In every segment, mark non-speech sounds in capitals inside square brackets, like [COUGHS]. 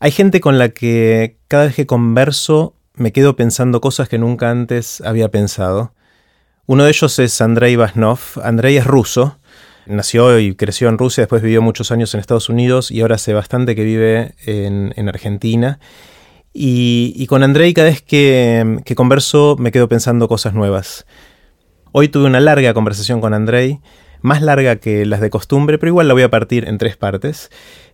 Hay gente con la que cada vez que converso me quedo pensando cosas que nunca antes había pensado. Uno de ellos es Andrei Vasnov. Andrei es ruso. Nació y creció en Rusia, después vivió muchos años en Estados Unidos y ahora hace bastante que vive en, Argentina. Y, con Andrei cada vez que, que converso me quedo pensando cosas nuevas. Hoy tuve una larga conversación con Andrei, más larga que las de costumbre, pero igual la voy a partir en tres partes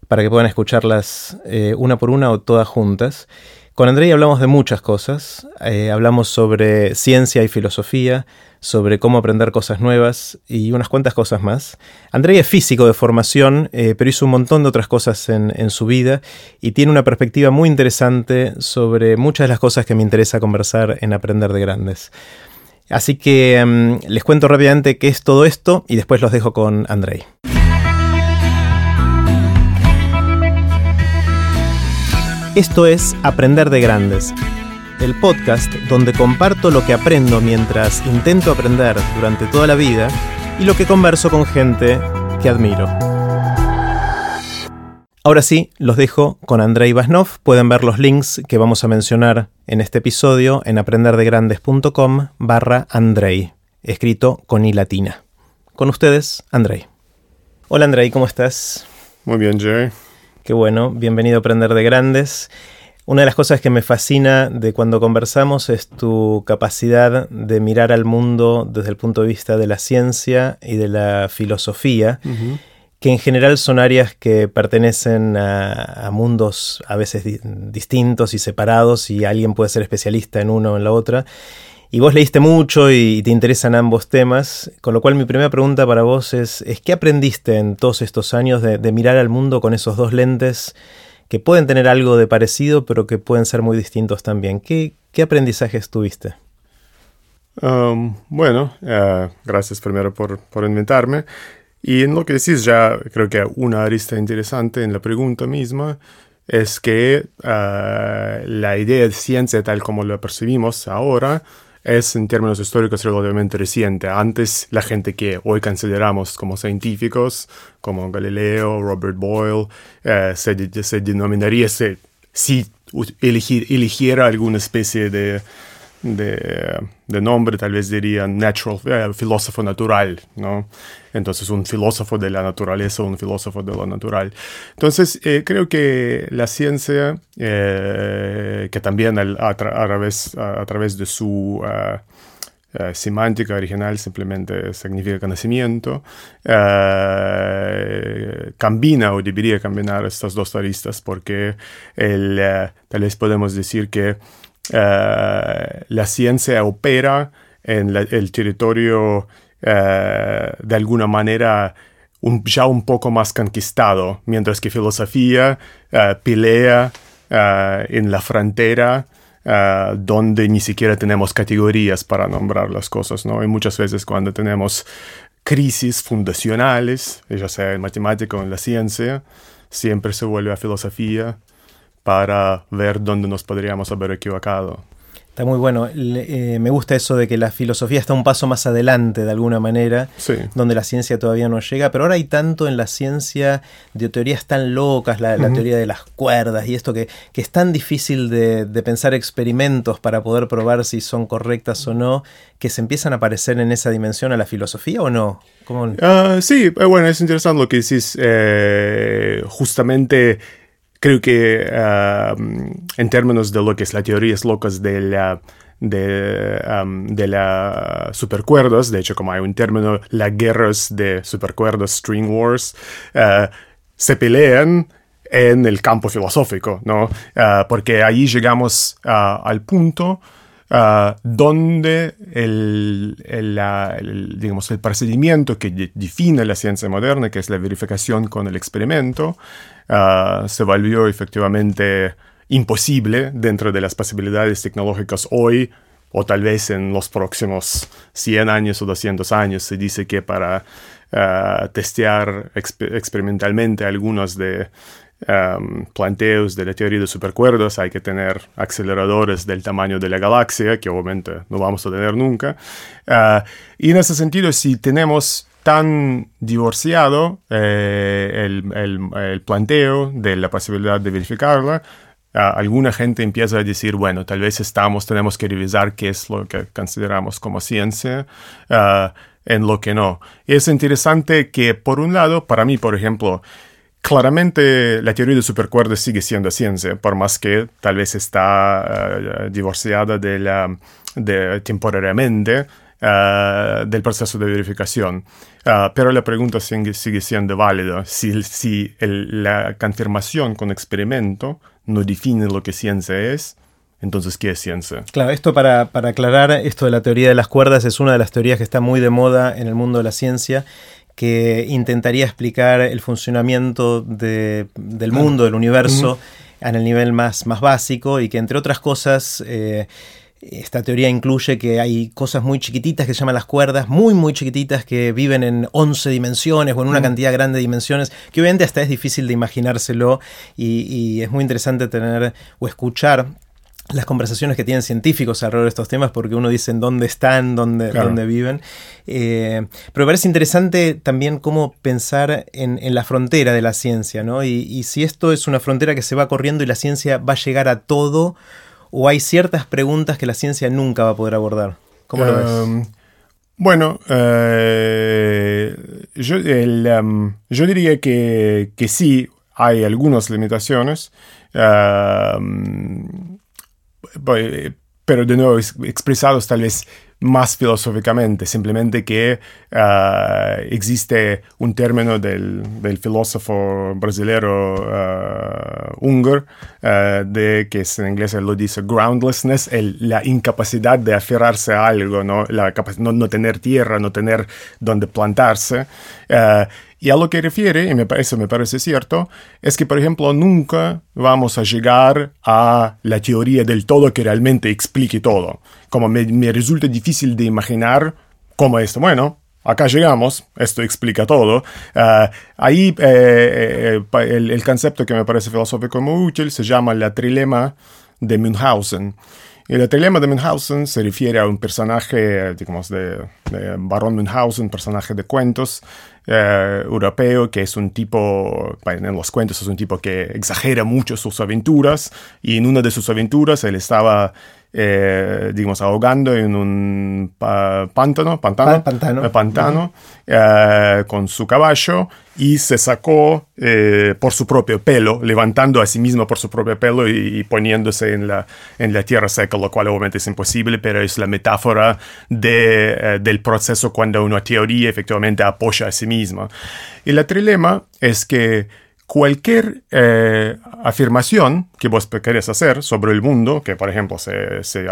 para que puedan escucharlas eh, una por una o todas juntas. Con Andrei hablamos de muchas cosas. Eh, hablamos sobre ciencia y filosofía, sobre cómo aprender cosas nuevas y unas cuantas cosas más. Andrei es físico de formación, eh, pero hizo un montón de otras cosas en, su vida y tiene una perspectiva muy interesante sobre muchas de las cosas que me interesa conversar en Aprender de Grandes. Así que em, les cuento rápidamente qué es todo esto y después los dejo con Andrei. Esto es Aprender de Grandes, el podcast donde comparto lo que aprendo mientras intento aprender durante toda la vida y lo que converso con gente que admiro. Ahora sí, los dejo con Andrei Vasnov. Pueden ver los links que vamos a mencionar en este episodio en aprenderdegrandes.com barra Andrei, escrito con i latina. Con ustedes, Andrei. Hola Andrei, ¿cómo estás? Muy bien, Jerry. Qué bueno, bienvenido a Aprender de Grandes. Una de las cosas que me fascina de cuando conversamos es tu capacidad de mirar al mundo desde el punto de vista de la ciencia y de la filosofía, que en general son áreas que pertenecen a, mundos a veces distintos y separados y alguien puede ser especialista en uno o en la otra. Y vos leíste mucho y te interesan ambos temas, con lo cual mi primera pregunta para vos es, es ¿qué aprendiste en todos estos años de, mirar al mundo con esos dos lentes que pueden tener algo de parecido, pero que pueden ser muy distintos también? ¿Qué, qué aprendizajes tuviste? Um, bueno, uh, gracias primero por, por invitarme. Y en lo que decís ya creo que una arista interesante en la pregunta misma es que uh, la idea de ciencia tal como la percibimos ahora es en términos históricos relativamente reciente. Antes la gente que hoy consideramos como científicos, como Galileo, Robert Boyle, eh, se, se, denominaría si eligiera alguna especie de de, nombre, tal vez dirían natural, eh, filósofo natural, ¿no? Entonces, un filósofo de la naturaleza, un filósofo de lo natural. Entonces, eh, creo que la ciencia, eh, que también a, través, a, través de su semántica original simplemente significa conocimiento, combina o debería combinar estas dos aristas porque el, tal vez podemos decir que la ciencia opera en el territorio eh, de alguna manera ya un poco más conquistado, mientras que filosofía eh, pelea en la frontera donde ni siquiera tenemos categorías para nombrar las cosas, ¿no? Y muchas veces cuando tenemos crisis fundacionales, ya sea en matemática o en la ciencia, siempre se vuelve a filosofía para ver dónde nos podríamos haber equivocado. Está muy bueno. Eh, me gusta eso de que la filosofía está un paso más adelante de alguna manera, donde la ciencia todavía no llega, pero ahora hay tanto en la ciencia de teorías tan locas, la, teoría de las cuerdas y esto que, que es tan difícil de, pensar experimentos para poder probar si son correctas o no, que se empiezan a aparecer en esa dimensión a la filosofía o no. Ah, sí, eh, bueno, es interesante lo que decís. Eh, justamente creo que en términos de lo que es las teorías locas de la de, de la supercuerdas, de hecho como hay un término, las guerras de supercuerdas, string wars, uh, se pelean en el campo filosófico, ¿no? Uh, porque ahí llegamos uh, al punto donde el, digamos, el procedimiento que define la ciencia moderna, que es la verificación con el experimento, Ah, se volvió efectivamente imposible dentro de las posibilidades tecnológicas hoy o tal vez en los próximos 100 años o 200 años. Se dice que para ah, testear experimentalmente algunos de planteos de la teoría de supercuerdas hay que tener aceleradores del tamaño de la galaxia, que obviamente no vamos a tener nunca. Ah, y en ese sentido, si tenemos tan divorciado el, el, planteo de la posibilidad de verificarla, alguna gente empieza a decir, bueno, tal vez estamos, tenemos que revisar qué es lo que consideramos como ciencia en lo que no. Es interesante que, por un lado, para mí, por ejemplo, claramente la teoría de supercuerdas sigue siendo ciencia, por más que tal vez está eh, divorciada de la, de, temporariamente eh, del proceso de verificación. Eh, pero la pregunta sigue, sigue siendo válida. Si, si la confirmación con experimento no define lo que ciencia es, entonces, ¿qué es ciencia? Claro, esto para, para, aclarar, esto de la teoría de las cuerdas es una de las teorías que está muy de moda en el mundo de la ciencia que intentaría explicar el funcionamiento del mundo, del universo, en el nivel más, más básico y que entre otras cosas... Eh, esta teoría incluye que hay cosas muy chiquititas que se llaman las cuerdas, muy muy chiquititas que viven en 11 dimensiones o en una cantidad grande de dimensiones, que obviamente hasta es difícil de imaginárselo y, y, es muy interesante tener o escuchar las conversaciones que tienen científicos alrededor de estos temas, porque uno dice en dónde están, dónde, dónde viven. Eh, pero me parece interesante también cómo pensar en, la frontera de la ciencia, ¿no? Y, si esto es una frontera que se va corriendo y la ciencia va a llegar a todo, o hay ciertas preguntas que la ciencia nunca va a poder abordar. ¿Cómo lo ves? Em, bueno, eh, yo, em, yo, diría que, que, sí, hay algunas limitaciones. Em, pero de nuevo expresados tal vez más filosóficamente, simplemente que ah, existe un término del, del filósofo brasilero uh, húngaro, ah, de, que en inglés lo dice groundlessness, la incapacidad de aferrarse a algo, ¿no? La no, no tener tierra, no tener donde plantarse. Y a lo que refiere, y me, eso me parece cierto, es que, por ejemplo, nunca vamos a llegar a la teoría del todo que realmente explique todo. Como me, resulta difícil de imaginar cómo esto, bueno, acá llegamos, esto explica todo. Ah, ahí eh, eh, el, concepto que me parece filosófico muy útil se llama la trilema de Münchhausen. Y el trilema de Münchhausen se refiere a un personaje, digamos, de, de Barón Münchhausen, personaje de cuentos, eh, europeo, que es un tipo, en los cuentos es un tipo que exagera mucho sus aventuras, y en una de sus aventuras él estaba eh, digamos, ahogando en un pántano, pantano, pantano, eh, pantano eh, con su caballo y se sacó por su propio pelo, levantando a sí mismo por su propio pelo y, poniéndose en la, en la tierra seca, lo cual obviamente es imposible, pero es la metáfora de, del proceso cuando una teoría efectivamente apoya a sí misma. Y el trilema es que cualquier eh, afirmación que vos querés hacer sobre el mundo, que por ejemplo se, se,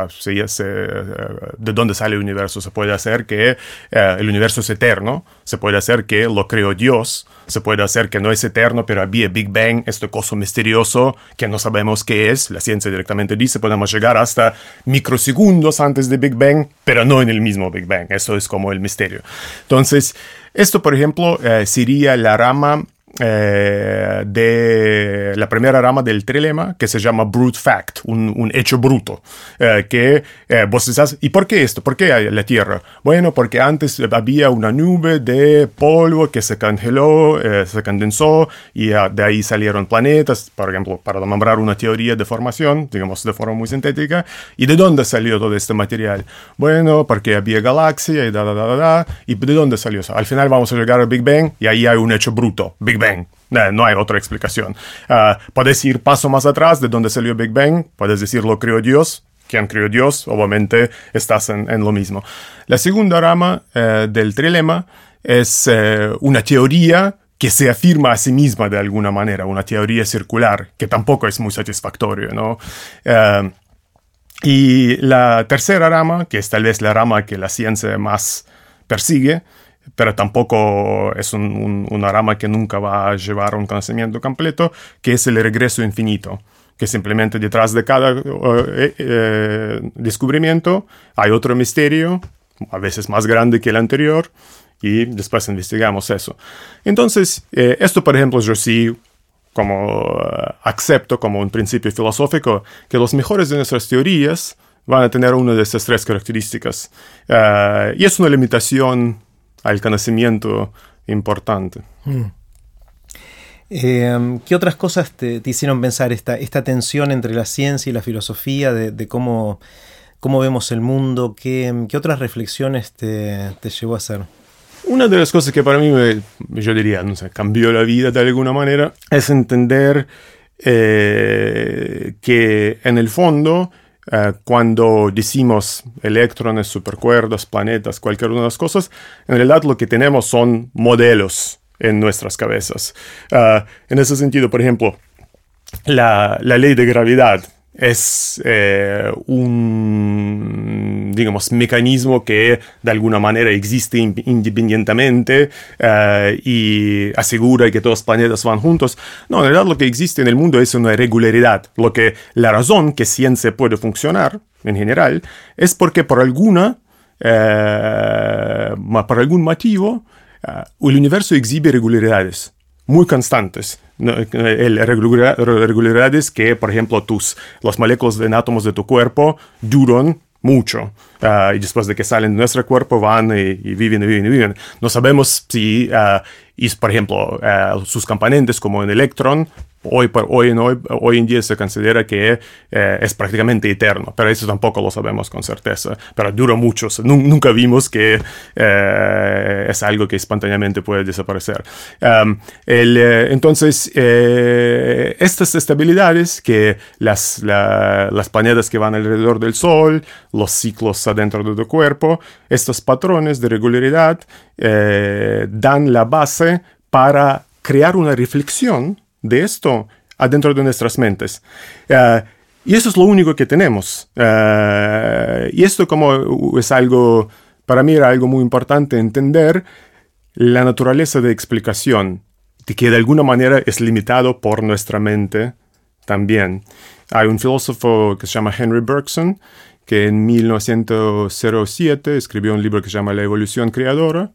se, de dónde sale el universo, se puede hacer que eh, el universo es eterno, se puede hacer que lo creó Dios, se puede hacer que no es eterno, pero había Big Bang, este coso misterioso que no sabemos qué es, la ciencia directamente dice, podemos llegar hasta microsegundos antes de Big Bang, pero no en el mismo Big Bang, eso es como el misterio. Entonces, esto, por ejemplo, eh, sería la rama eh, de la primera rama del trilema que se llama brute fact, un, hecho bruto, eh, que eh, vos decís, ¿y por qué esto? ¿Por qué la Tierra? Bueno, porque antes había una nube de polvo que se congeló, se condensó y de ahí salieron planetas, por ejemplo, para nombrar una teoría de formación, digamos de forma muy sintética. ¿Y de dónde salió todo este material? Bueno, porque había galaxia y da, da, da, da, ¿Y de dónde salió eso? Al final vamos a llegar al Big Bang y ahí hay un hecho bruto, Big Bang. no hay otra explicación. Uh, puedes ir paso más atrás de donde salió Big Bang, puedes decir lo creó Dios. ¿Quién creó Dios? Obviamente estás en, lo mismo. La segunda rama eh, del trilema es eh, una teoría que se afirma a sí misma de alguna manera, una teoría circular, que tampoco es muy satisfactorio, ¿no? Uh, y la tercera rama, que es tal vez la rama que la ciencia más persigue, pero tampoco es una rama que nunca va a llevar a un conocimiento completo, que es el regreso infinito, que simplemente detrás de cada eh, eh, descubrimiento hay otro misterio, a veces más grande que el anterior, y después investigamos eso. Entonces, eh, esto por ejemplo yo sí como acepto como un principio filosófico que los mejores de nuestras teorías van a tener una de estas tres características. y es una limitación al conocimiento importante. Mm. Em, ¿Qué otras cosas te, hicieron pensar esta, esta, tensión entre la ciencia y la filosofía, de, cómo, cómo, vemos el mundo? ¿Qué, qué otras reflexiones te, te, llevó a hacer? Una de las cosas que para mí, me, yo diría, no sé, cambió la vida de alguna manera, es entender eh, que en el fondo, eh, cuando decimos electrones, supercuerdas, planetas, cualquier una de las cosas, en realidad lo que tenemos son modelos en nuestras cabezas. Ah, en ese sentido, por ejemplo, la, ley de gravedad es eh, un, digamos, mecanismo que de alguna manera existe independientemente eh, y asegura que todos los planetas van juntos. No, en realidad lo que existe en el mundo es una regularidad. Lo que la razón que ciencia puede funcionar en general es porque por alguna, eh, por algún motivo, Ah, el universo exhibe regularidades muy constantes. Regularidades que, por ejemplo, tus, las moléculas de átomos de tu cuerpo duran mucho. Ah, y después de que salen de nuestro cuerpo van y, viven y viven y viven. No sabemos si, uh, por ejemplo, sus componentes como un electrón hoy, por, hoy, en hoy, hoy en día se considera que eh, es prácticamente eterno, pero eso tampoco lo sabemos con certeza, pero dura mucho, nunca vimos que eh, es algo que espontáneamente puede desaparecer. Um, eh, entonces, estas estabilidades que las, las planetas que van alrededor del Sol, los ciclos adentro de tu cuerpo, estos patrones de regularidad dan la base para crear una reflexión de esto adentro de nuestras mentes. Eh, y eso es lo único que tenemos. Eh, y esto como es algo, para mí era algo muy importante entender la naturaleza de explicación, de que de alguna manera es limitado por nuestra mente también. Hay un filósofo que se llama Henry Bergson, que en 1907 escribió un libro que se llama La evolución creadora,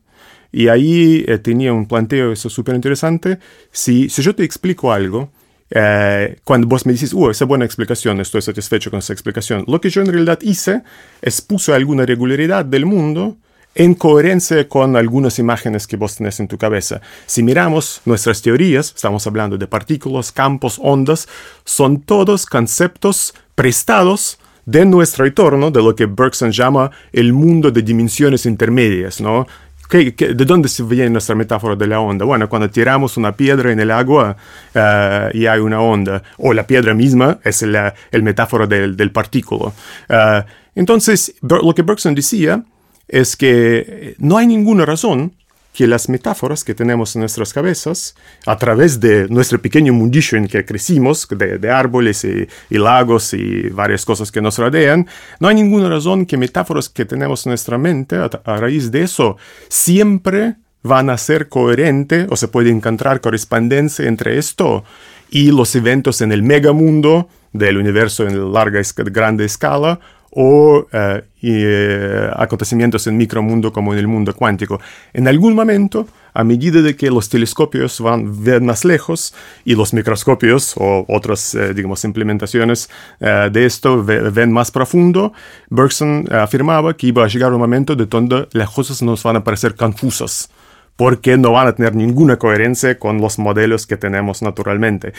y ahí eh, tenía un planteo, eso súper interesante. Si, si yo te explico algo, eh, cuando vos me dices, uh, esa buena explicación, estoy satisfecho con esa explicación, lo que yo en realidad hice es puse alguna regularidad del mundo en coherencia con algunas imágenes que vos tenés en tu cabeza. Si miramos nuestras teorías, estamos hablando de partículas, campos, ondas, son todos conceptos prestados de nuestro entorno, de lo que Bergson llama el mundo de dimensiones intermedias, ¿no? De dónde se viene nuestra metáfora de la onda? Bueno, cuando tiramos una piedra en el agua eh, y hay una onda, o la piedra misma es la el metáfora del, del partículo. Eh, entonces, lo que Bergson decía es que no hay ninguna razón que las metáforas que tenemos en nuestras cabezas, a través de nuestro pequeño mundillo en que crecimos, de, árboles y, lagos y varias cosas que nos rodean, no hay ninguna razón que metáforas que tenemos en nuestra mente, a, raíz de eso, siempre van a ser coherentes o se puede encontrar correspondencia entre esto y los eventos en el megamundo del universo en larga, grande escala o eh, eh, acontecimientos en micromundo como en el mundo cuántico. En algún momento, a medida de que los telescopios van ver más lejos y los microscopios o otras, eh, digamos, implementaciones de esto ven más profundo, Bergson afirmaba que iba a llegar un momento de donde las cosas nos van a parecer confusas porque no van a tener ninguna coherencia con los modelos que tenemos naturalmente.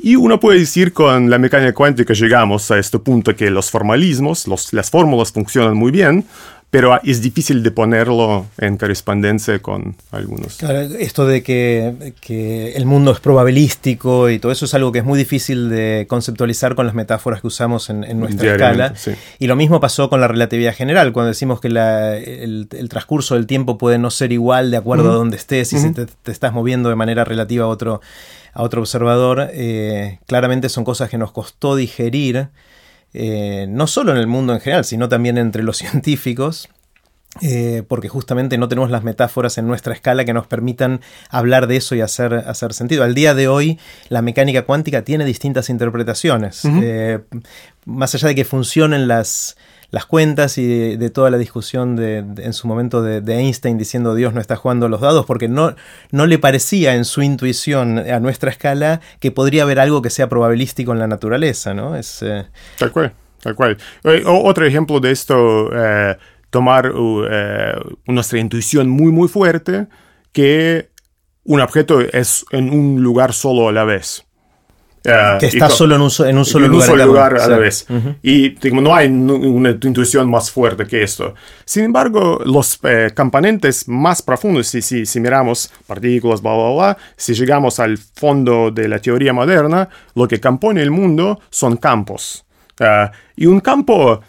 Y uno puede decir con la mecánica cuántica llegamos a este punto que los formalismos, las fórmulas funcionan muy bien, pero es difícil de ponerlo en correspondencia con algunos. esto de que, el mundo es probabilístico y todo eso es algo que es muy difícil de conceptualizar con las metáforas que usamos en, nuestra escala. Y lo mismo pasó con la relatividad general, cuando decimos que el, transcurso del tiempo puede no ser igual de acuerdo a donde estés y si te, estás moviendo de manera relativa a otro, a otro observador, eh, claramente son cosas que nos costó digerir eh, no solo en el mundo en general, sino también entre los [LAUGHS] científicos, eh, porque justamente no tenemos las metáforas en nuestra escala que nos permitan hablar de eso y hacer, hacer sentido. Al día de hoy, la mecánica cuántica tiene distintas interpretaciones. Eh, más allá de que funcionen las, las cuentas y de, toda la discusión de, en su momento de, Einstein diciendo Dios no está jugando los dados, porque no, no le parecía en su intuición a nuestra escala que podría haber algo que sea probabilístico en la naturaleza, ¿no? Es, eh, Tal cual, tal cual. Eh, otro ejemplo de esto... Eh, tomar nuestra intuición muy, muy fuerte que un objeto es en un lugar solo a la vez. Uh, que está solo en un, en un solo en lugar, un solo lugar a la vez. Uh -huh. Y digo, no hay una intuición más fuerte que esto. Sin embargo, los eh, componentes más profundos, si, si, si, miramos partículas, bla, bla, bla, si llegamos al fondo de la teoría moderna, lo que compone el mundo son campos. Uh, y un campo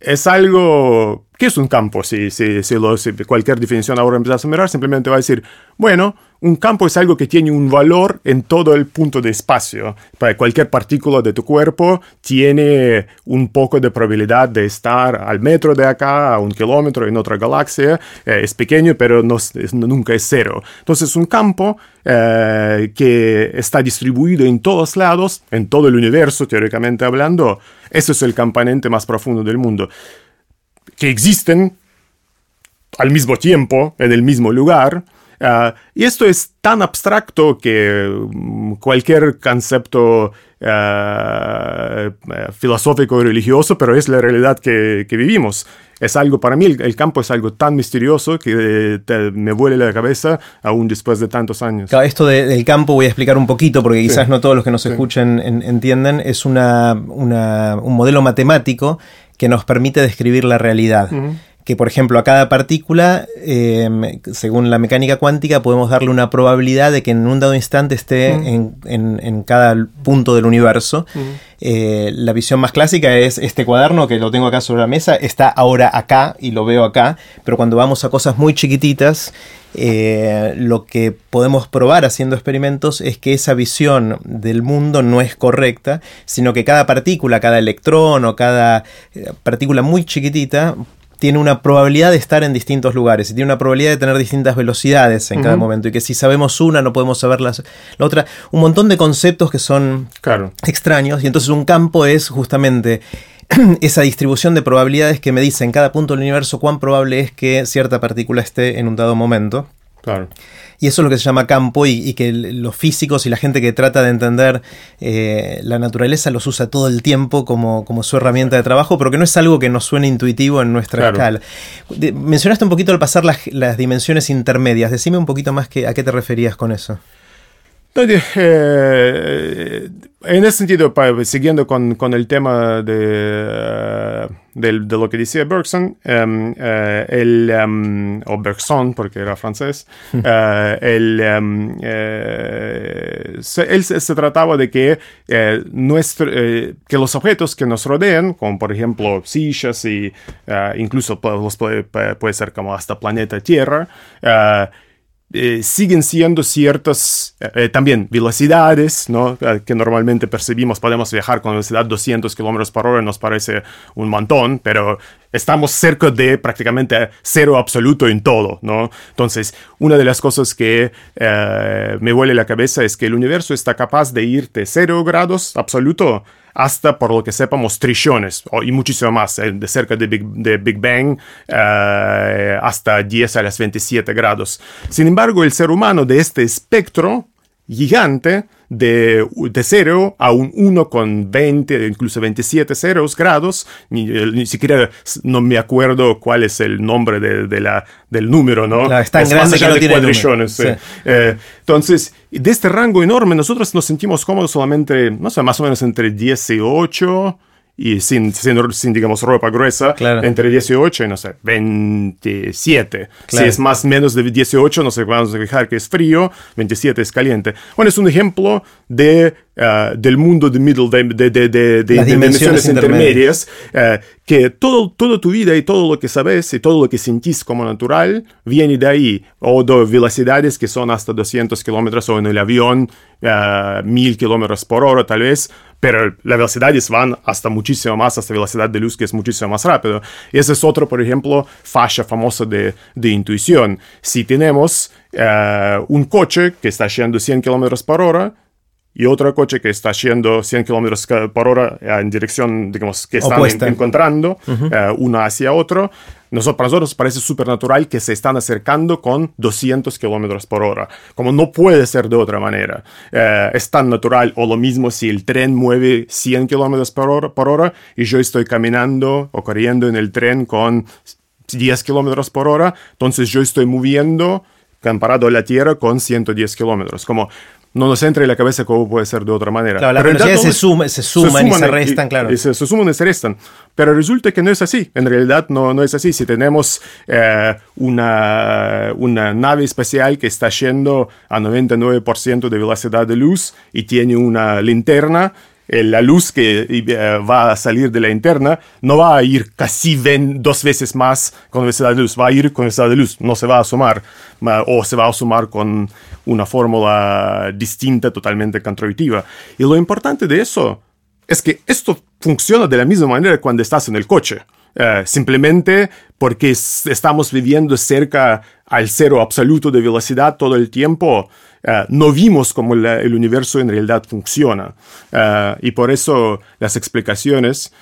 es algo... ¿Qué es un campo? Si, si, si, lo, si cualquier definición ahora empiezas a mirar, simplemente va a decir, bueno, un campo es algo que tiene un valor en todo el punto de espacio. Cualquier partícula de tu cuerpo tiene un poco de probabilidad de estar al metro de acá, a un kilómetro en otra galaxia. Eh, es pequeño, pero nunca es cero. Entonces, un campo eh, que está distribuido en todos lados, en todo el universo, teóricamente hablando, eso es el componente más profundo del mundo. Que existen al mismo tiempo, en el mismo lugar, Uh, y esto es tan abstracto que um, cualquier concepto uh, filosófico y religioso, pero es la realidad que, que vivimos. Es algo, para mí el, el, campo es algo tan misterioso que te, me vuele la cabeza aún después de tantos años. Claro, esto de, del campo voy a explicar un poquito porque quizás sí. no todos los que nos sí. escuchen en, entienden. Es una, una, un modelo matemático que nos permite describir la realidad. Uh -huh que por ejemplo a cada partícula, eh, según la mecánica cuántica, podemos darle una probabilidad de que en un dado instante esté en, en, en, cada punto del universo. Eh, la visión más clásica es este cuaderno que lo tengo acá sobre la mesa, está ahora acá y lo veo acá, pero cuando vamos a cosas muy chiquititas, eh, lo que podemos probar haciendo experimentos es que esa visión del mundo no es correcta, sino que cada partícula, cada electrón o cada partícula muy chiquitita tiene una probabilidad de estar en distintos lugares y tiene una probabilidad de tener distintas velocidades en uh -huh. cada momento y que si sabemos una no podemos saber las, la otra. Un montón de conceptos que son claro. extraños y entonces un campo es justamente [CLEARS THROAT] esa distribución de probabilidades que me dice en cada punto del universo cuán probable es que cierta partícula esté en un dado momento. Claro. Y eso es lo que se llama campo y, y que los físicos y la gente que trata de entender eh, la naturaleza los usa todo el tiempo como, como, su herramienta de trabajo, pero que no es algo que nos suene intuitivo en nuestra claro. escala. De, mencionaste un poquito al pasar las, las, dimensiones intermedias. Decime un poquito más que, a qué te referías con eso. No, eh, en ese sentido, siguiendo con, con el tema de, de, de, lo que decía Bergson, um, uh, el, um, o Bergson, porque era francés, uh, el, um, uh, se, él se, se, trataba de que, nuestro, que los objetos que nos rodean, como por ejemplo sillas y incluso los puede, puede, ser como hasta planeta Tierra, eh, siguen siendo ciertas eh, también velocidades ¿no? Eh, que normalmente percibimos. Podemos viajar con velocidad 200 kilómetros por hora, nos parece un montón, pero estamos cerca de prácticamente cero absoluto en todo. ¿no? Entonces, una de las cosas que eh, me vuelve la cabeza es que el universo está capaz de ir de cero grados absoluto hasta, por lo que sepamos, trillones y muchísimo más, eh, de cerca de Big, de Big Bang eh, hasta 10 a las 27 grados. Sin embargo, el ser humano de este espectro gigante de, de 0 a un 1 con 20, incluso 27 ceros grados, ni, ni, siquiera no me acuerdo cuál es el nombre de, de la, del número, ¿no? Claro, es tan es grande que no tiene número. Sí. Eh, entonces, de este rango enorme, nosotros nos sentimos cómodos solamente, no sé, más o menos entre 18 y sin, sin, sin, digamos, ropa gruesa, claro. entre 18 y, no sé, 27. Claro. Si es más menos de 18, no sé, vamos a fijar que es frío, 27 es caliente. Bueno, es un ejemplo de, uh, del mundo de middle, de, de, de, de dimensiones, dimensiones, intermedias, uh, que todo, toda tu vida y todo lo que sabes y todo lo que sentís como natural viene de ahí, o de velocidades que son hasta 200 kilómetros o en el avión, uh, 1000 kilómetros por hora tal vez, pero las velocidades van hasta muchísimo más, hasta velocidad de luz que es muchísimo más rápido. Y ese es otro, por ejemplo, fascia famosa de, de intuición. Si tenemos uh, un coche que está yendo 100 kilómetros por hora, y otro coche que está yendo 100 kilómetros por hora en dirección, digamos, que están en, encontrando, uh -huh. uh, uno hacia otro. Nosotros, para nosotros parece súper natural que se están acercando con 200 kilómetros por hora, como no puede ser de otra manera. Uh, es tan natural, o lo mismo si el tren mueve 100 kilómetros por hora, por hora y yo estoy caminando o corriendo en el tren con 10 kilómetros por hora, entonces yo estoy moviendo comparado a la Tierra con 110 kilómetros. Como no nos entra en la cabeza cómo puede ser de otra manera. Claro, las velocidades se, suma, se, suman y se restan, claro. se, suman y se restan. Pero resulta que no es así. En realidad no, no es así. Si tenemos eh, una, una nave espacial que está yendo a 99% de velocidad de luz y tiene una linterna, la luz que eh, va a salir de la interna no va a ir casi dos veces más con velocidad de luz, va a ir con velocidad de luz, no se va a sumar o se va a sumar con una fórmula distinta, totalmente contraintuitiva. Y lo importante de eso es que esto funciona de la misma manera cuando estás en el coche. Eh, simplemente porque estamos viviendo cerca al cero absoluto de velocidad todo el tiempo, eh, no vimos cómo el universo en realidad funciona. Eh, y por eso las explicaciones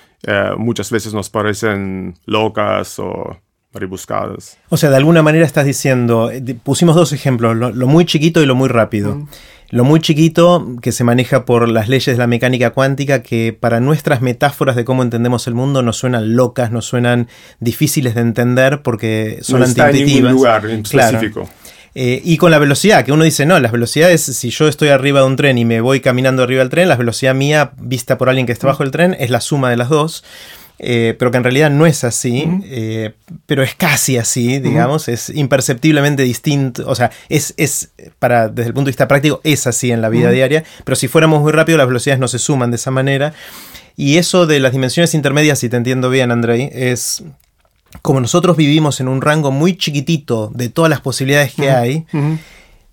muchas veces nos parecen locas o rebuscadas. O sea, de alguna manera estás diciendo, pusimos dos ejemplos, lo, muy chiquito y lo muy rápido. Mm. Lo muy chiquito, que se maneja por las leyes de la mecánica cuántica, que para nuestras metáforas de cómo entendemos el mundo nos suenan locas, nos suenan difíciles de entender porque son no está en ningún lugar específico. Eh, y con la velocidad, que uno dice, no, las velocidades, si yo estoy arriba de un tren y me voy caminando arriba del tren, la velocidad mía vista por alguien que está bajo el tren es la suma de las dos. Eh, pero que en realidad no es así, eh, pero es casi así, digamos, es imperceptiblemente distinto, o sea, es, es, para, desde el punto de vista práctico, es así en la vida diaria, pero si fuéramos muy rápido las velocidades no se suman de esa manera. Y eso de las dimensiones intermedias, si te entiendo bien, Andrei, es como nosotros vivimos en un rango muy chiquitito de todas las posibilidades que hay,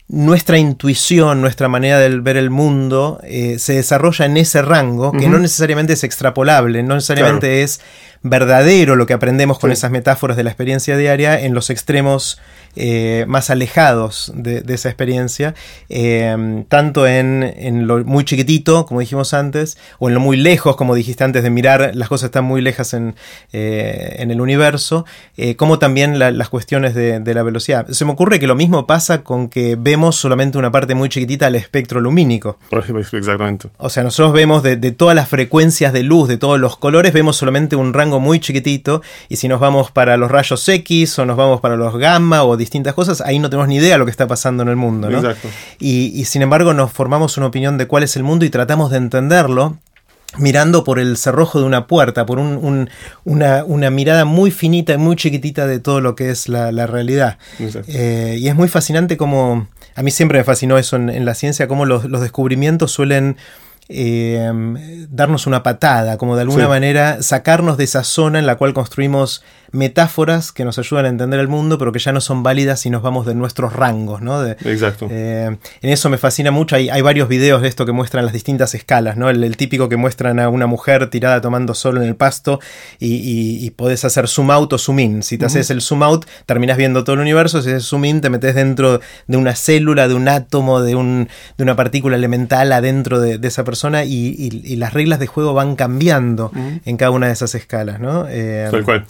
nuestra intuición, nuestra manera de ver el mundo eh, se desarrolla en ese rango, que no necesariamente es extrapolable, no necesariamente es verdadero lo que aprendemos con esas metáforas de la experiencia diaria en los extremos eh, más alejados de, esa experiencia, em, tanto en, lo muy chiquitito, como dijimos antes, o en lo muy lejos, como dijiste antes, de mirar las cosas están muy lejas en, eh, el universo, eh, como también las cuestiones de, la velocidad. Se me ocurre que lo mismo pasa con que vemos solamente una parte muy chiquitita del espectro lumínico. Exactamente. O sea, nosotros vemos de, de todas las frecuencias de luz, de todos los colores, vemos solamente un rango muy chiquitito, y si nos vamos para los rayos X o nos vamos para los gamma o distintas cosas, ahí no tenemos ni idea de lo que está pasando en el mundo. ¿no? Y, sin embargo nos formamos una opinión de cuál es el mundo y tratamos de entenderlo mirando por el cerrojo de una puerta, por una, mirada muy finita y muy chiquitita de todo lo que es la, realidad. Eh, y es muy fascinante como, a mí siempre me fascinó eso en, la ciencia, cómo los, los descubrimientos suelen eh, darnos una patada, como de alguna manera sacarnos de esa zona en la cual construimos metáforas que nos ayudan a entender el mundo, pero que ya no son válidas si nos vamos de nuestros rangos, ¿no? Exacto. Eh, en eso me fascina mucho. Hay, hay, varios videos de esto que muestran las distintas escalas, ¿no? El, típico que muestran a una mujer tirada tomando sol en el pasto y, podés hacer zoom out o zoom in. Si te haces el zoom out, terminás viendo todo el universo. Si haces zoom in, te metes dentro de una célula, de un átomo, de, un, de una partícula elemental adentro de, esa persona y, las reglas de juego van cambiando en cada una de esas escalas, ¿no? Eh, Tal cual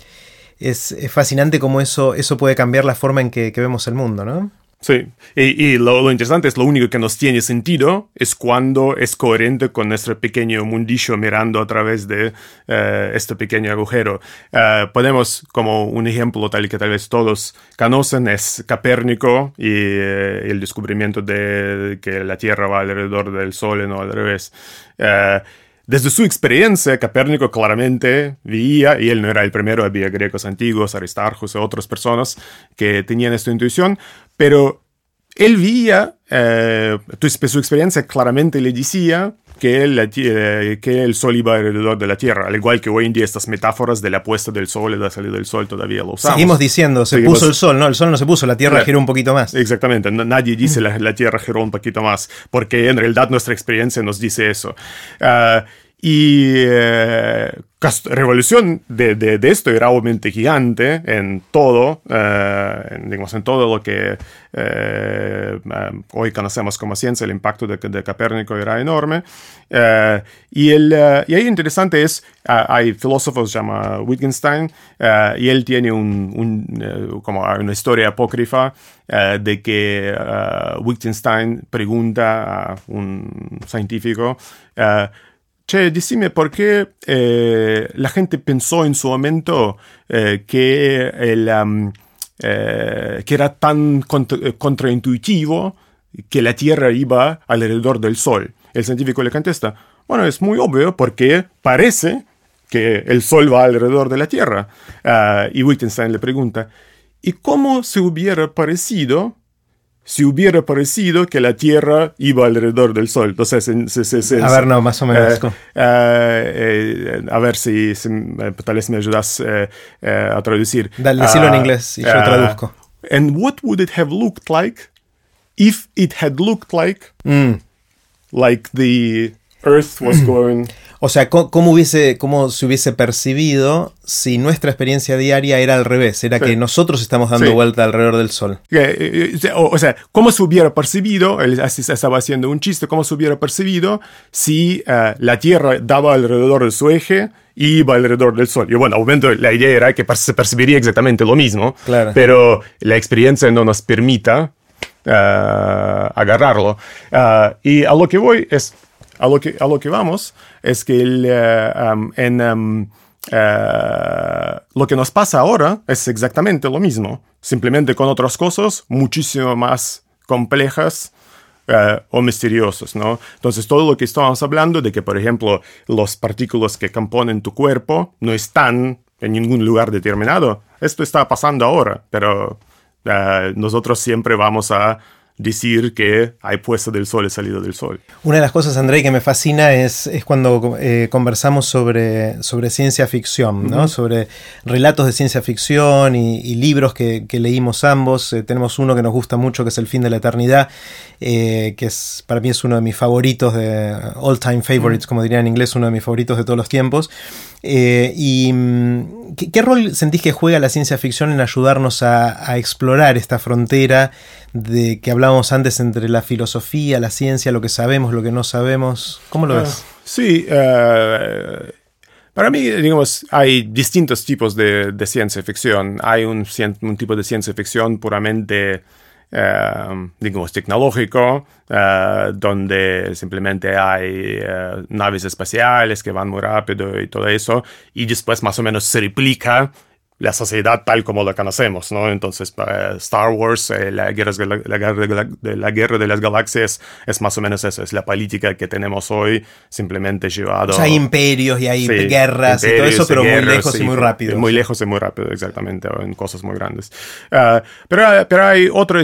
es, fascinante cómo eso, eso puede cambiar la forma en que, vemos el mundo, ¿no? Sí, y, lo, interesante es lo único que nos tiene sentido es cuando es coherente con nuestro pequeño mundillo mirando a través de eh, este pequeño agujero. Eh, podemos, como un ejemplo tal que tal vez todos conocen, es Capérnico y eh, el descubrimiento de que la Tierra va alrededor del Sol y no al revés. Desde su experiencia, Copérnico claramente veía, y él no era el primero, había griegos antiguos, Aristarchus y otras personas que tenían esta intuición, pero él veía, eh, su experiencia claramente le decía que el, eh, que el Sol iba alrededor de la Tierra, al igual que hoy en día estas metáforas de la puesta del Sol y la salida del Sol todavía lo usamos. Seguimos diciendo, se puso el Sol, no, el Sol no se puso, la Tierra giró un poquito más. Exactamente, nadie dice la, la, Tierra giró un poquito más, porque en realidad nuestra experiencia nos dice eso. Uh, y eh, revolución de, de, esto era obviamente gigante en todo, eh, digamos, en todo lo que eh, hoy conocemos como ciencia, el impacto de, de Copérnico era enorme. y, el, y ahí interesante es, hay filósofos, se llama Wittgenstein, y él tiene un, un como una historia apócrifa de que Wittgenstein pregunta a un científico, che, decime por qué eh, la gente pensó en su momento eh, eh, que era tan contra- contraintuitivo que la Tierra iba alrededor del Sol. El científico le contesta, bueno, es muy obvio porque parece que el Sol va alrededor de la Tierra. Ah, y Wittgenstein le pregunta, ¿y cómo se hubiera parecido si hubiera parecido que la Tierra iba alrededor del Sol. Entonces, se- se- se- A ver, no, más o menos. eh, eh, eh, a ver si, si, eh, tal vez me ayudas eh, eh, a traducir. Dale, decilo en Ah, inglés y yo traduzco. And what would it have looked like if it had looked like Mm. like the Earth was [CLEARS THROAT] going O sea, ¿cómo, hubiese, ¿cómo se hubiese percibido si nuestra experiencia diaria era al revés? Era Sí. que nosotros estamos dando Sí. vuelta alrededor del Sol. Eh, eh, o, o sea, ¿cómo se hubiera percibido? Él estaba haciendo un chiste, ¿cómo se hubiera percibido si eh, la Tierra daba alrededor de su eje y iba alrededor del Sol? Y bueno, obviamente la idea era que se percibiría exactamente lo mismo, Claro. pero la experiencia no nos permita agarrarlo. Y a lo que voy es, a lo que, a lo que vamos, es que el, eh, en... eh, lo que nos pasa ahora es exactamente lo mismo, simplemente con otras cosas muchísimo más complejas eh, o misteriosas, ¿no? Entonces todo lo que estábamos hablando de que, por ejemplo, los partículas que componen tu cuerpo no están en ningún lugar determinado, esto está pasando ahora, pero nosotros siempre vamos a decir que hay puesta del sol y salida del sol. Una de las cosas, André, que me fascina es, es cuando eh, conversamos sobre, sobre ciencia ficción, ¿no? Sobre relatos de ciencia ficción y, y libros que, que leímos ambos. Eh, tenemos uno que nos gusta mucho, que es El fin de la eternidad, eh, que es para mí es uno de mis favoritos, de all time favorites, como diría en inglés, uno de mis favoritos de todos los tiempos. Eh, y mm, ¿qué, qué rol sentís que juega la ciencia ficción en ayudarnos a, a explorar esta frontera de que hablábamos antes entre la filosofía, la ciencia, lo que sabemos, lo que no sabemos? ¿Cómo lo ves? Ah, sí, eh, para mí, digamos, hay distintos tipos de, de ciencia ficción. Hay un tipo de ciencia ficción puramente, eh, digamos, tecnológico, eh, donde simplemente hay eh, naves espaciales que van muy rápido y todo eso, y después más o menos se replica la sociedad tal como la conocemos, ¿no? Entonces, eh, Star Wars, eh, la, guerra, de la, guerra de la- guerra de las galaxias, es más o menos eso, es la política que tenemos hoy, simplemente llevado... O sea, hay imperios y hay Sí, guerras y todo eso, pero muy lejos y muy rápido. Muy lejos y muy rápido, exactamente, en cosas muy grandes. Ah, pero, pero hay otro,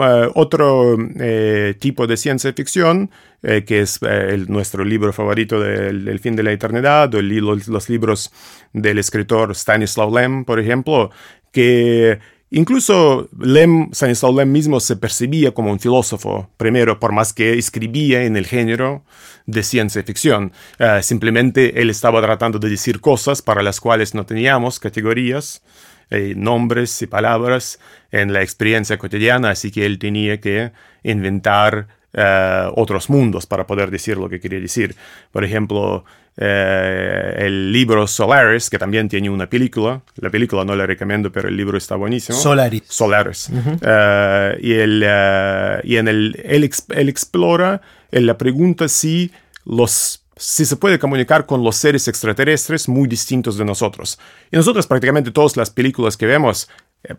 ah, otro eh, tipo de ciencia ficción, eh, que es eh, nuestro libro favorito del, fin de la eternidad, o los, libros del escritor Stanislaw Lem, por ejemplo, que Incluso Lem, Stanislaw Lem mismo se percibía como un filósofo, primero, por más que escribía en el género de ciencia ficción. Eh, simplemente él estaba tratando de decir cosas para las cuales no teníamos categorías, nombres y palabras en la experiencia cotidiana, así que él tenía que inventar eh, otros mundos para poder decir lo que quería decir. Por ejemplo, eh, el libro Solaris, que también tiene una película. La película no la recomiendo, pero el libro está buenísimo. Solaris. Solaris. Eh, y él, eh, y en el, él, ex- él explora en la pregunta si los si se puede comunicar con los seres extraterrestres muy distintos de nosotros. Y nosotros prácticamente todas las películas que vemos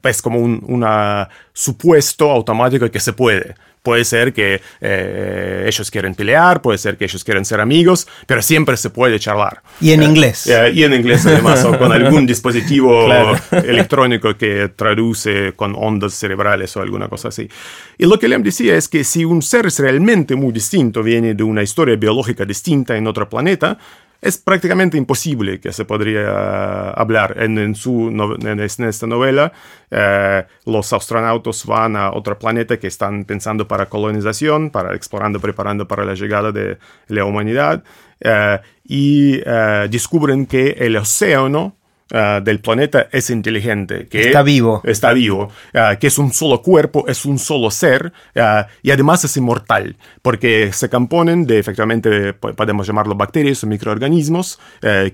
es como un una supuesto automático que se puede. Puede ser que eh, ellos quieren pelear, puede ser que ellos quieren ser amigos, pero siempre se puede charlar. Y en inglés. Eh, y en inglés además, o con algún dispositivo [LAUGHS] Claro. electrónico que traduce con ondas cerebrales o alguna cosa así. Y lo que Lem decía es que si un ser es realmente muy distinto, viene de una historia biológica distinta en otro planeta, es prácticamente imposible que se podría hablar. En, su, en es- en esta novela, eh, los astronautas van a otro planeta que están pensando para colonización, para explorando, preparando para la llegada de la humanidad, eh, y eh, descubren que el océano ah, del planeta es inteligente. Que está vivo. Está vivo. ah, que es un solo cuerpo, es un solo ser ah, y además es inmortal porque se componen de efectivamente, po- podemos llamarlo bacterias o microorganismos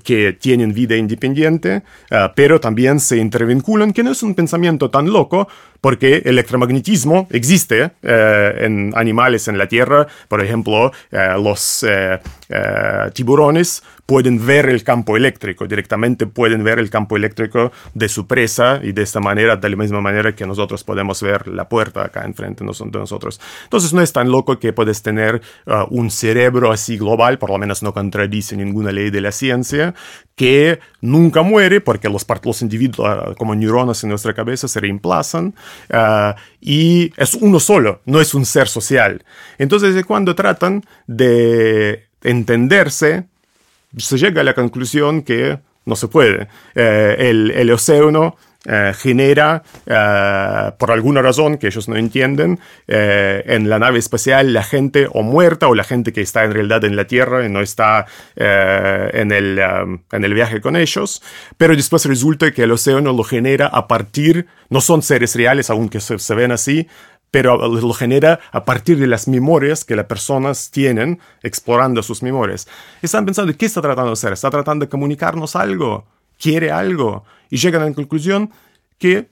que tienen vida independiente, pero también se intervinculan, que no es un pensamiento tan loco porque el electromagnetismo existe en animales en la Tierra. Por ejemplo, los eh, eh, tiburones pueden ver el campo eléctrico, directamente pueden ver el campo eléctrico de su presa y de esta manera, de la misma manera que nosotros podemos ver la puerta acá enfrente de nosotros. Entonces no es tan loco que puedes tener ah, un cerebro así global, por lo menos no contradice ninguna ley de la ciencia, que nunca muere porque los, los individuos ah, como neuronas en nuestra cabeza se reemplazan ah, y es uno solo, no es un ser social. Entonces cuando tratan de entenderse, se llega a la conclusión que no se puede. Eh, el, el océano eh, genera, eh, por alguna razón que ellos no entienden, en la nave espacial la gente o muerta o la gente que está en realidad en la Tierra y no está en, el, en el viaje con ellos, pero después resulta que el océano lo genera a partir, no son seres reales, aunque se, se ven así, pero lo genera a partir de las memorias que las personas tienen explorando sus memorias. Están pensando, ¿qué está tratando de hacer? ¿Está tratando de comunicarnos algo? ¿Quiere algo? Y llegan a la conclusión que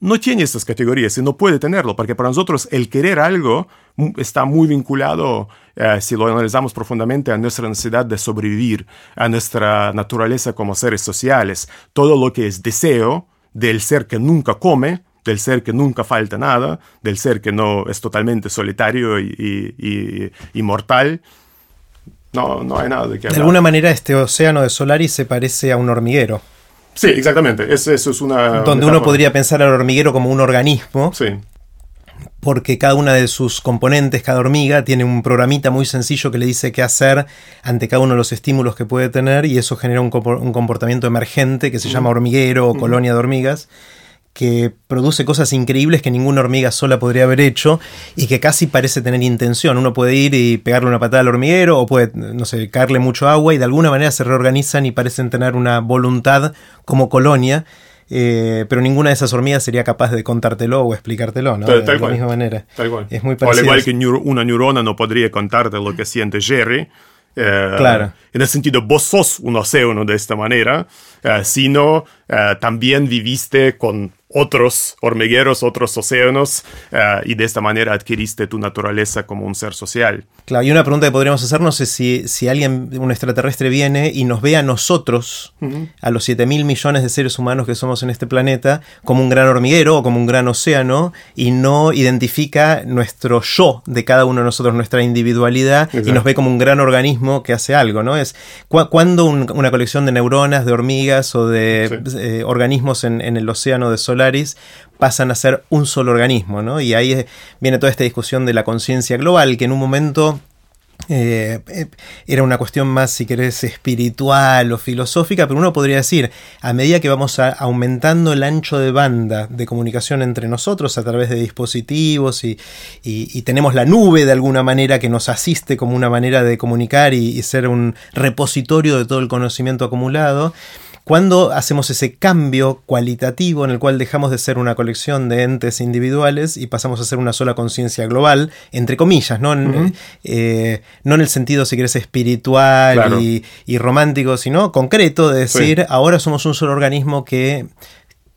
no tiene estas categorías y no puede tenerlo, porque para nosotros el querer algo está muy vinculado, eh, si lo analizamos profundamente, a nuestra necesidad de sobrevivir, a nuestra naturaleza como seres sociales. Todo lo que es deseo del ser que nunca come, del ser que nunca falta nada, del ser que no es totalmente solitario y, y- y- y mortal, no, no hay nada de qué De hablar. alguna manera este océano de Solaris se parece a un hormiguero, Sí, exactamente. Es- Eso es una. donde uno podría pensar al hormiguero como un organismo, Sí. porque cada una de sus componentes, cada hormiga, tiene un programita muy sencillo que le dice qué hacer ante cada uno de los estímulos que puede tener y eso genera un comportamiento emergente que se llama hormiguero o colonia de hormigas que produce cosas increíbles que ninguna hormiga sola podría haber hecho y que casi parece tener intención. Uno puede ir y pegarle una patada al hormiguero o puede, no sé, caerle mucho agua y de alguna manera se reorganizan y parecen tener una voluntad como colonia. eh, pero ninguna de esas hormigas sería capaz de contártelo o explicártelo, ¿no? Tal- de tal la cual. misma manera. Tal cual. Es muy O al parecido. igual que una neurona no podría contarte lo que siente Jerry. eh, Claro. En el sentido, vos sos un océano de esta manera, eh, sino eh, también viviste con otros hormigueros, otros océanos, eh, y de esta manera adquiriste tu naturaleza como un ser social. Claro, y una pregunta que podríamos hacernos es si, si alguien, un extraterrestre viene y nos ve a nosotros, a los 7 mil millones de seres humanos que somos en este planeta, como un gran hormiguero o como un gran océano, y no identifica nuestro yo de cada uno de nosotros, nuestra individualidad, y nos ve como un gran organismo que hace algo, ¿no? Es cu- cuando un- una colección de neuronas, de hormigas o de Sí. eh, organismos en, en el océano de Pasan a ser un solo organismo, ¿no? Y ahí eh, viene toda esta discusión de la conciencia global, que en un momento eh, eh, era una cuestión más, si querés, espiritual o filosófica, pero uno podría decir, a medida que vamos aumentando el ancho de banda de comunicación entre nosotros a través de dispositivos y, tenemos la nube de alguna manera que nos asiste como una manera de comunicar y ser un repositorio de todo el conocimiento acumulado, cuando hacemos ese cambio cualitativo en el cual dejamos de ser una colección de entes individuales y pasamos a ser una sola conciencia global, entre comillas, ¿no? Eh, no en el sentido, si querés, espiritual Claro. y, y romántico, sino concreto de decir, ahora somos un solo organismo que,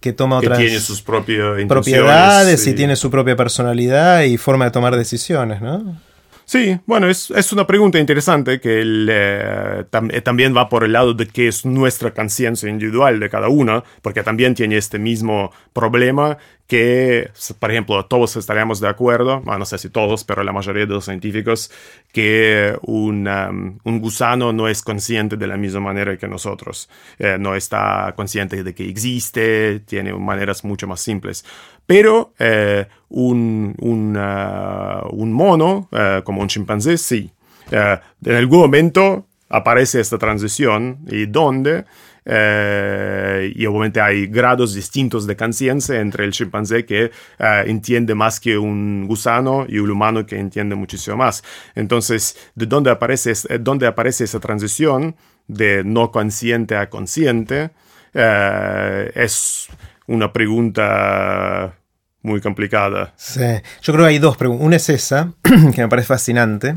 que toma Que otras tiene sus propiedades y tiene su propia personalidad y forma de tomar decisiones, ¿no? Sí, bueno, es, es una pregunta interesante que el, eh, eh, también va por el lado de qué es nuestra conciencia individual de cada una, porque también tiene este mismo problema que, por ejemplo, todos estaríamos de acuerdo, no sé si todos, pero la mayoría de los científicos, que un, um, un gusano no es consciente de la misma manera que nosotros, Eh, no está consciente de que existe, tiene maneras mucho más simples. Pero eh, un, un, ah, mono, eh, como un chimpancé, sí. Eh, en algún momento aparece esta transición y donde, eh, y obviamente hay grados distintos de conciencia entre el chimpancé que entiende más que un gusano y un humano que entiende muchísimo más. Entonces, ¿de dónde aparece, dónde aparece esa transición de no consciente a consciente? es una pregunta muy complicada. Sí, yo creo que hay dos preguntas. Una es esa, [CLEARS THROAT] que me parece fascinante.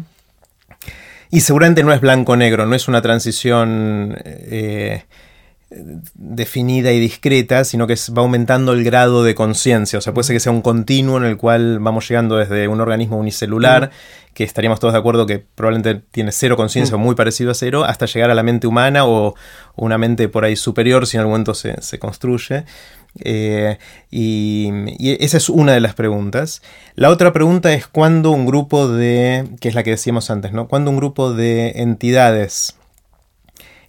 Y seguramente no es blanco-negro, no es una transición eh, definida y discreta, sino que va aumentando el grado de conciencia. O sea, puede ser que sea un continuo en el cual vamos llegando desde un organismo unicelular, que estaríamos todos de acuerdo que probablemente tiene cero conciencia o muy parecido a cero, hasta llegar a la mente humana o una mente por ahí superior, si en algún momento se, se construye. Eh, y, esa es una de las preguntas. La otra pregunta es cuándo un grupo de, que es la que decíamos antes, ¿no? Cuando un grupo de entidades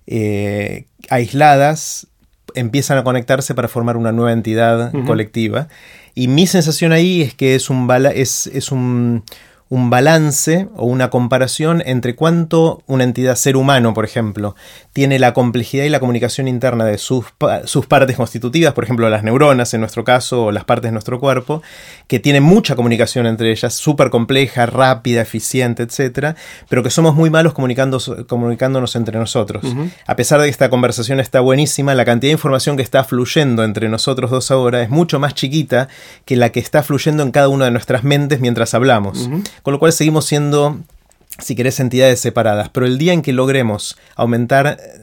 eh, aisladas empiezan a conectarse para formar una nueva entidad colectiva. Y mi sensación ahí es que es un, es, es un un balance o una comparación entre cuánto una entidad ser humano, por ejemplo, tiene la complejidad y la comunicación interna de sus, sus, partes constitutivas, por ejemplo las neuronas en nuestro caso, o las partes de nuestro cuerpo, que tienen mucha comunicación entre ellas, súper compleja, rápida, eficiente, etc., pero que somos muy malos comunicando, comunicándonos entre nosotros. A pesar de que esta conversación está buenísima, la cantidad de información que está fluyendo entre nosotros dos ahora es mucho más chiquita que la que está fluyendo en cada una de nuestras mentes mientras hablamos. Con lo cual seguimos siendo, si querés, entidades separadas. Pero el día en que logremos aumentar eh,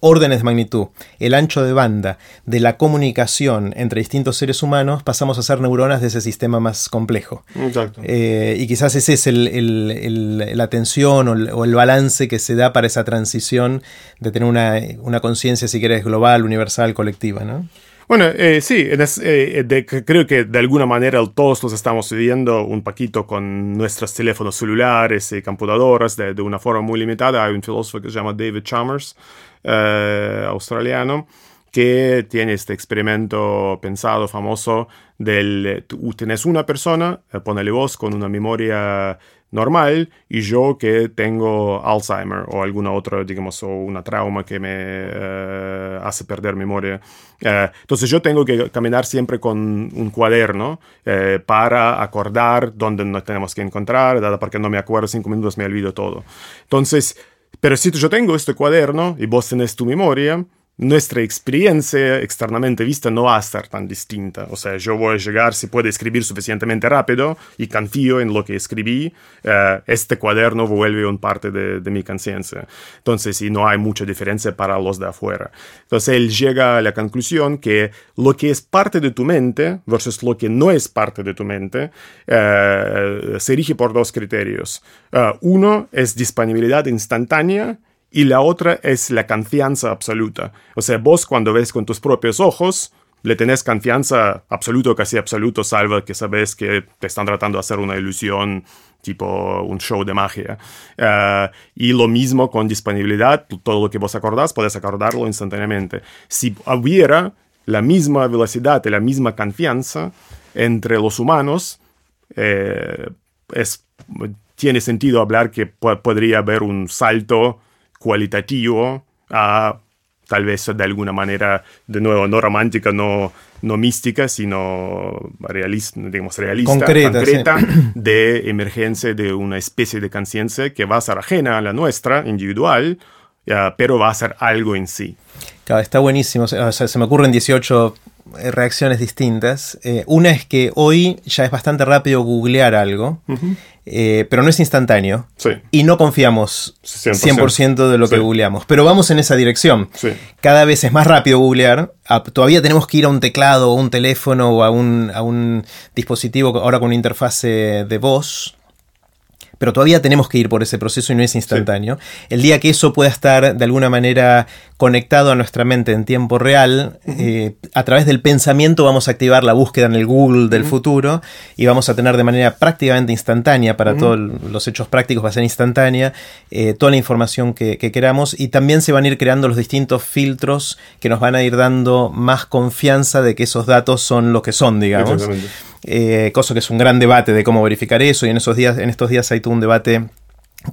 órdenes de magnitud, el ancho de banda de la comunicación entre distintos seres humanos, pasamos a ser neuronas de ese sistema más complejo. Exacto. Eh, y quizás ese es la tensión o el, balance que se da para esa transición de tener una, una conciencia, si querés, global, universal, colectiva, ¿no? Bueno, eh, sí, eh, creo que de alguna manera todos los estamos viviendo un poquito con nuestros teléfonos celulares y computadoras de, una forma muy limitada. Hay un filósofo que se llama David Chalmers, eh, australiano, que tiene este experimento pensado, famoso, del, tú tienes una persona, ponele voz con una memoria normal y yo que tengo Alzheimer o alguna otra, digamos, o una trauma que me eh, hace perder memoria. Eh, entonces yo tengo que caminar siempre con un cuaderno eh, para acordar dónde nos tenemos que encontrar, dado porque no me acuerdo cinco minutos, me olvido todo. Entonces, pero si yo tengo este cuaderno y vos tenés tu memoria, nuestra experiencia externamente vista no va a estar tan distinta. O sea, yo voy a llegar, si puedo escribir suficientemente rápido y confío en lo que escribí, eh, este cuaderno vuelve un parte de, mi conciencia. Entonces, y no hay mucha diferencia para los de afuera. Entonces, él llega a la conclusión que lo que es parte de tu mente versus lo que no es parte de tu mente eh, se rige por dos criterios. Eh, uno es disponibilidad instantánea y la otra es la confianza absoluta. O sea, vos cuando ves con tus propios ojos, le tenés confianza absoluta, casi absoluto, salvo que sabes que te están tratando de hacer una ilusión, tipo un show de magia. Eh, y lo mismo con disponibilidad, todo lo que vos acordás, puedes acordarlo instantáneamente. Si hubiera la misma velocidad y la misma confianza entre los humanos, eh, tiene sentido hablar que podría haber un salto cualitativo a tal vez de alguna manera, de nuevo, no romántica, no, no mística, sino realista, digamos, realista, concreta, [COUGHS] de emergencia de una especie de conciencia que va a ser ajena a la nuestra, individual, pero va a ser algo en sí. Claro, está buenísimo. O sea, se me ocurren 18 eh, reacciones distintas. Eh, una es que hoy ya es bastante rápido googlear algo, eh, pero no es instantáneo. Y no confiamos 100%, de lo que googleamos. Pero vamos en esa dirección. Cada vez es más rápido googlear. Ah, todavía tenemos que ir a un teclado o un teléfono o a un, a un dispositivo ahora con una interfase de voz pero todavía tenemos que ir por ese proceso y no es instantáneo. El día que eso pueda estar de alguna manera conectado a nuestra mente en tiempo real, eh, a través del pensamiento vamos a activar la búsqueda en el Google del futuro y vamos a tener de manera prácticamente instantánea, para todos los hechos prácticos va a ser instantánea, eh, toda la información que, queramos y también se van a ir creando los distintos filtros que nos van a ir dando más confianza de que esos datos son lo que son, digamos. Eh, cosa que es un gran debate de cómo verificar eso y en esos días, en estos días hay todo un debate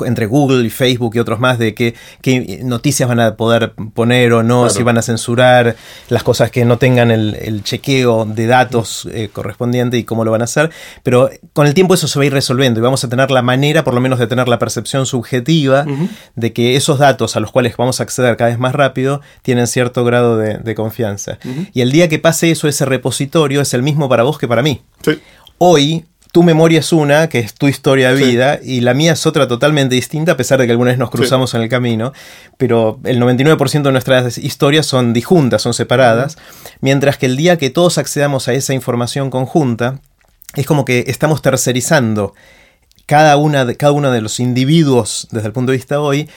entre Google y Facebook y otros más de qué, qué noticias van a poder poner o no, si van a censurar las cosas que no tengan el, chequeo de datos eh, correspondiente y cómo lo van a hacer. Pero con el tiempo eso se va a ir resolviendo y vamos a tener la manera, por lo menos, de tener la percepción subjetiva de que esos datos a los cuales vamos a acceder cada vez más rápido tienen cierto grado de, confianza. Y el día que pase eso, ese repositorio es el mismo para vos que para mí. Hoy tu memoria es una, que es tu historia de vida, y la mía es otra totalmente distinta, a pesar de que alguna vez nos cruzamos en el camino, pero el 99% de nuestras historias son disjuntas, son separadas, mientras que el día que todos accedamos a esa información conjunta, es como que estamos tercerizando cada, una de, cada uno de los individuos desde el punto de vista hoy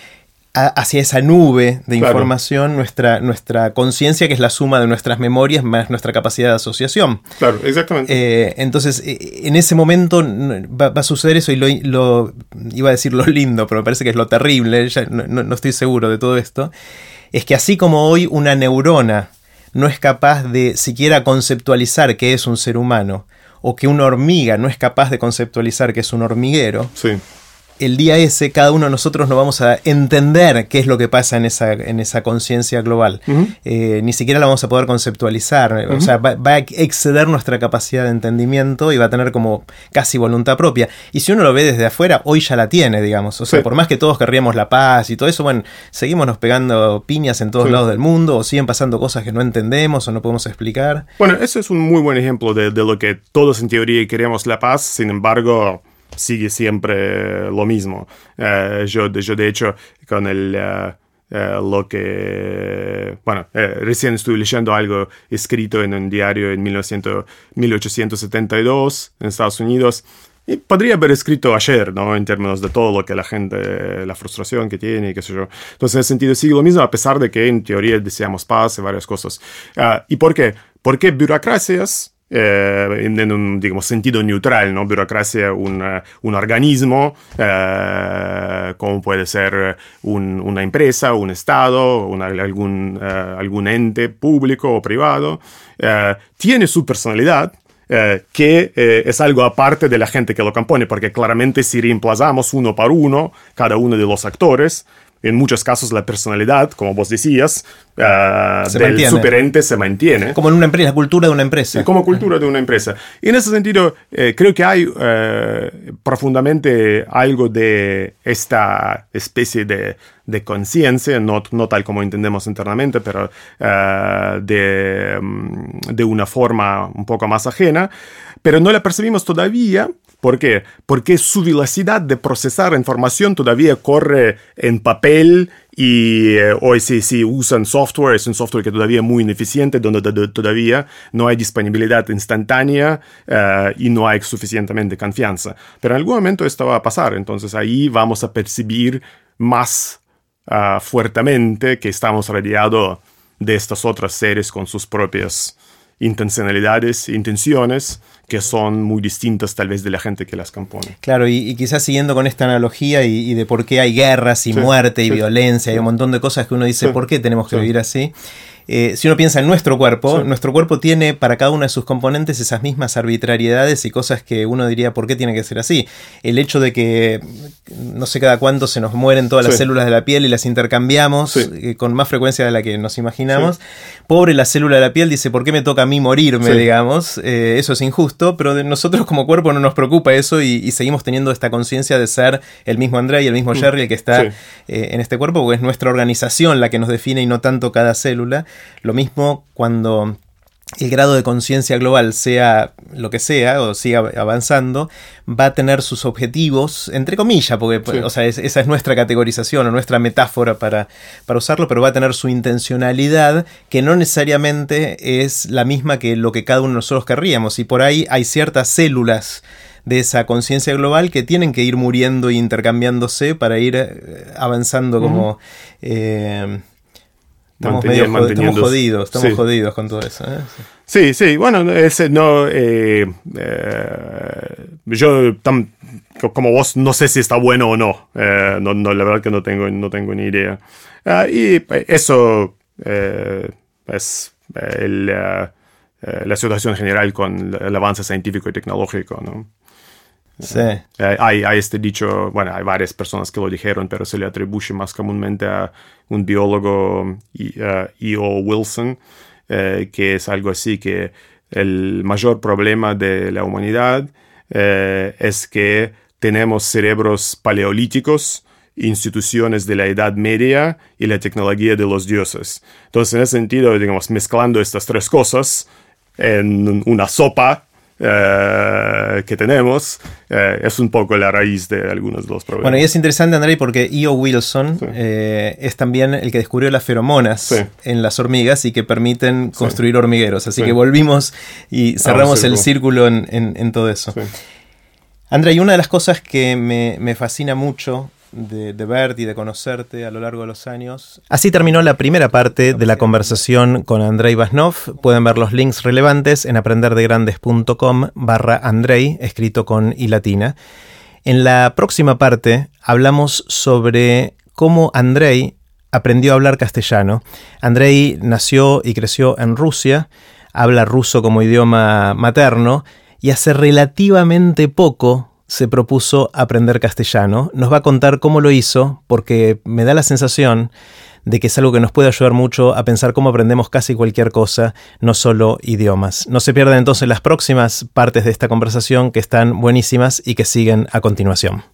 hacia esa nube de información nuestra, nuestra conciencia, que es la suma de nuestras memorias más nuestra capacidad de asociación. Claro, exactamente. Eh, entonces, eh, en ese momento va, a suceder eso y lo, iba a decir lo lindo, pero me parece que es lo terrible, ya no, estoy seguro de todo esto, es que así como hoy una neurona no es capaz de siquiera conceptualizar qué es un ser humano, o que una hormiga no es capaz de conceptualizar que es un hormiguero, sí el día ese cada uno de nosotros no vamos a entender qué es lo que pasa en esa, en esa conciencia global. Eh, ni siquiera la vamos a poder conceptualizar. O sea, va, a exceder nuestra capacidad de entendimiento y va a tener como casi voluntad propia. Y si uno lo ve desde afuera, hoy ya la tiene, digamos. O sea, por más que todos querríamos la paz y todo eso, bueno, seguimos nos pegando piñas en todos lados del mundo o siguen pasando cosas que no entendemos o no podemos explicar. Bueno, eso es un muy buen ejemplo de, de lo que todos en teoría queremos la paz, sin embargo sigue siempre lo mismo. Eh, yo, yo, de hecho, con el... Eh, eh, lo que, bueno, recién estuve leyendo algo escrito en un diario en 1900, 1872 en Estados Unidos, y podría haber escrito ayer, ¿no? En términos de todo lo que la gente, la frustración que tiene qué sé yo. Entonces, en ese sentido, sigue lo mismo, a pesar de que en teoría deseamos paz y varias cosas. Ah, ¿Y por qué? Porque burocracias eh, en, un digamos, sentido neutral, ¿no? Burocracia, un, eh, un organismo, eh, como puede ser una empresa, un Estado, algún, algún ente público o privado, tiene su personalidad, que es algo aparte de la gente que lo compone, porque claramente si reemplazamos uno por uno cada uno de los actores, en muchos casos la personalidad, como vos decías, uh, del superente se mantiene. Como en una empresa, la cultura de una empresa. como cultura de una empresa. Y en ese sentido, eh, creo que hay uh, profundamente algo de esta especie de, de conciencia, no, no, tal como entendemos internamente, pero uh, de, mm, de una forma un poco más ajena, pero no la percibimos todavía ¿Por qué? Porque su velocidad de procesar información todavía corre en papel y eh, hoy si, usan software, es un software que todavía es muy ineficiente, donde todavía no hay disponibilidad instantánea eh, y no hay suficientemente confianza. Pero en algún momento esto va a pasar, entonces ahí vamos a percibir más ah, fuertemente que estamos rodeados de estos otros seres con sus propias intencionalidades, intenciones que son muy distintas tal vez de la gente que las compone. Claro, y, quizás siguiendo con esta analogía y, de por qué hay guerras y muerte y violencia y un montón de cosas que uno dice, ¿por qué tenemos que vivir así? Eh, si uno piensa en nuestro cuerpo, nuestro cuerpo tiene para cada una de sus componentes esas mismas arbitrariedades y cosas que uno diría, ¿por qué tiene que ser así? El hecho de que no sé cada cuánto se nos mueren todas las células de la piel y las intercambiamos eh, con más frecuencia de la que nos imaginamos. Pobre la célula de la piel dice, ¿por qué me toca a mí morirme, digamos? Eh, eso es injusto, pero de nosotros como cuerpo no nos preocupa eso y, seguimos teniendo esta conciencia de ser el mismo André y el mismo mm. Jerry el que está en este cuerpo, porque es nuestra organización la que nos define y no tanto cada célula. Lo mismo cuando el grado de conciencia global sea lo que sea o siga avanzando, va a tener sus objetivos, entre comillas, porque esa es nuestra categorización o nuestra metáfora para, para usarlo, pero va a tener su intencionalidad que no necesariamente es la misma que lo que cada uno de nosotros querríamos. Y por ahí hay ciertas células de esa conciencia global que tienen que ir muriendo e intercambiándose para ir eh, avanzando como... Estamos, medio jodidos, estamos jodidos con todo eso. ¿eh? Sí, sí, bueno, ese no. Eh, eh, yo, como vos, no sé si está bueno o no. no, no. La verdad que no tengo, no tengo ni idea. Ah, y eso es la situación general con el avance científico y tecnológico, ¿no? Sí. Eh, hay, hay este dicho, bueno, hay varias personas que lo dijeron, pero se le atribuye más comúnmente a un biólogo, E.O. Wilson, eh, que es algo así, que el mayor problema de la humanidad eh, es que tenemos cerebros paleolíticos, instituciones de la Edad Media y la tecnología de los dioses. Entonces, en ese sentido, digamos, mezclando estas tres cosas en una sopa, eh, que tenemos eh, es un poco la raíz de algunos de los problemas. Bueno, y es interesante, André, porque E.O. Wilson eh, es también el que descubrió las feromonas en las hormigas y que permiten construir hormigueros. Así que volvimos y cerramos el círculo en, todo eso. André, y una de las cosas que me, me fascina mucho de, verte y de conocerte a lo largo de los años. Así terminó la primera parte de la conversación con Andrei Vasnov. Pueden ver los links relevantes en aprenderdegrandes.com barra Andrei, escrito con i latina. En la próxima parte hablamos sobre cómo Andrei aprendió a hablar castellano. Andrei nació y creció en Rusia, habla ruso como idioma materno y hace relativamente poco se propuso aprender castellano. Nos va a contar cómo lo hizo, porque me da la sensación de que es algo que nos puede ayudar mucho a pensar cómo aprendemos casi cualquier cosa, no solo idiomas. No se pierdan entonces las próximas partes de esta conversación que están buenísimas y que siguen a continuación.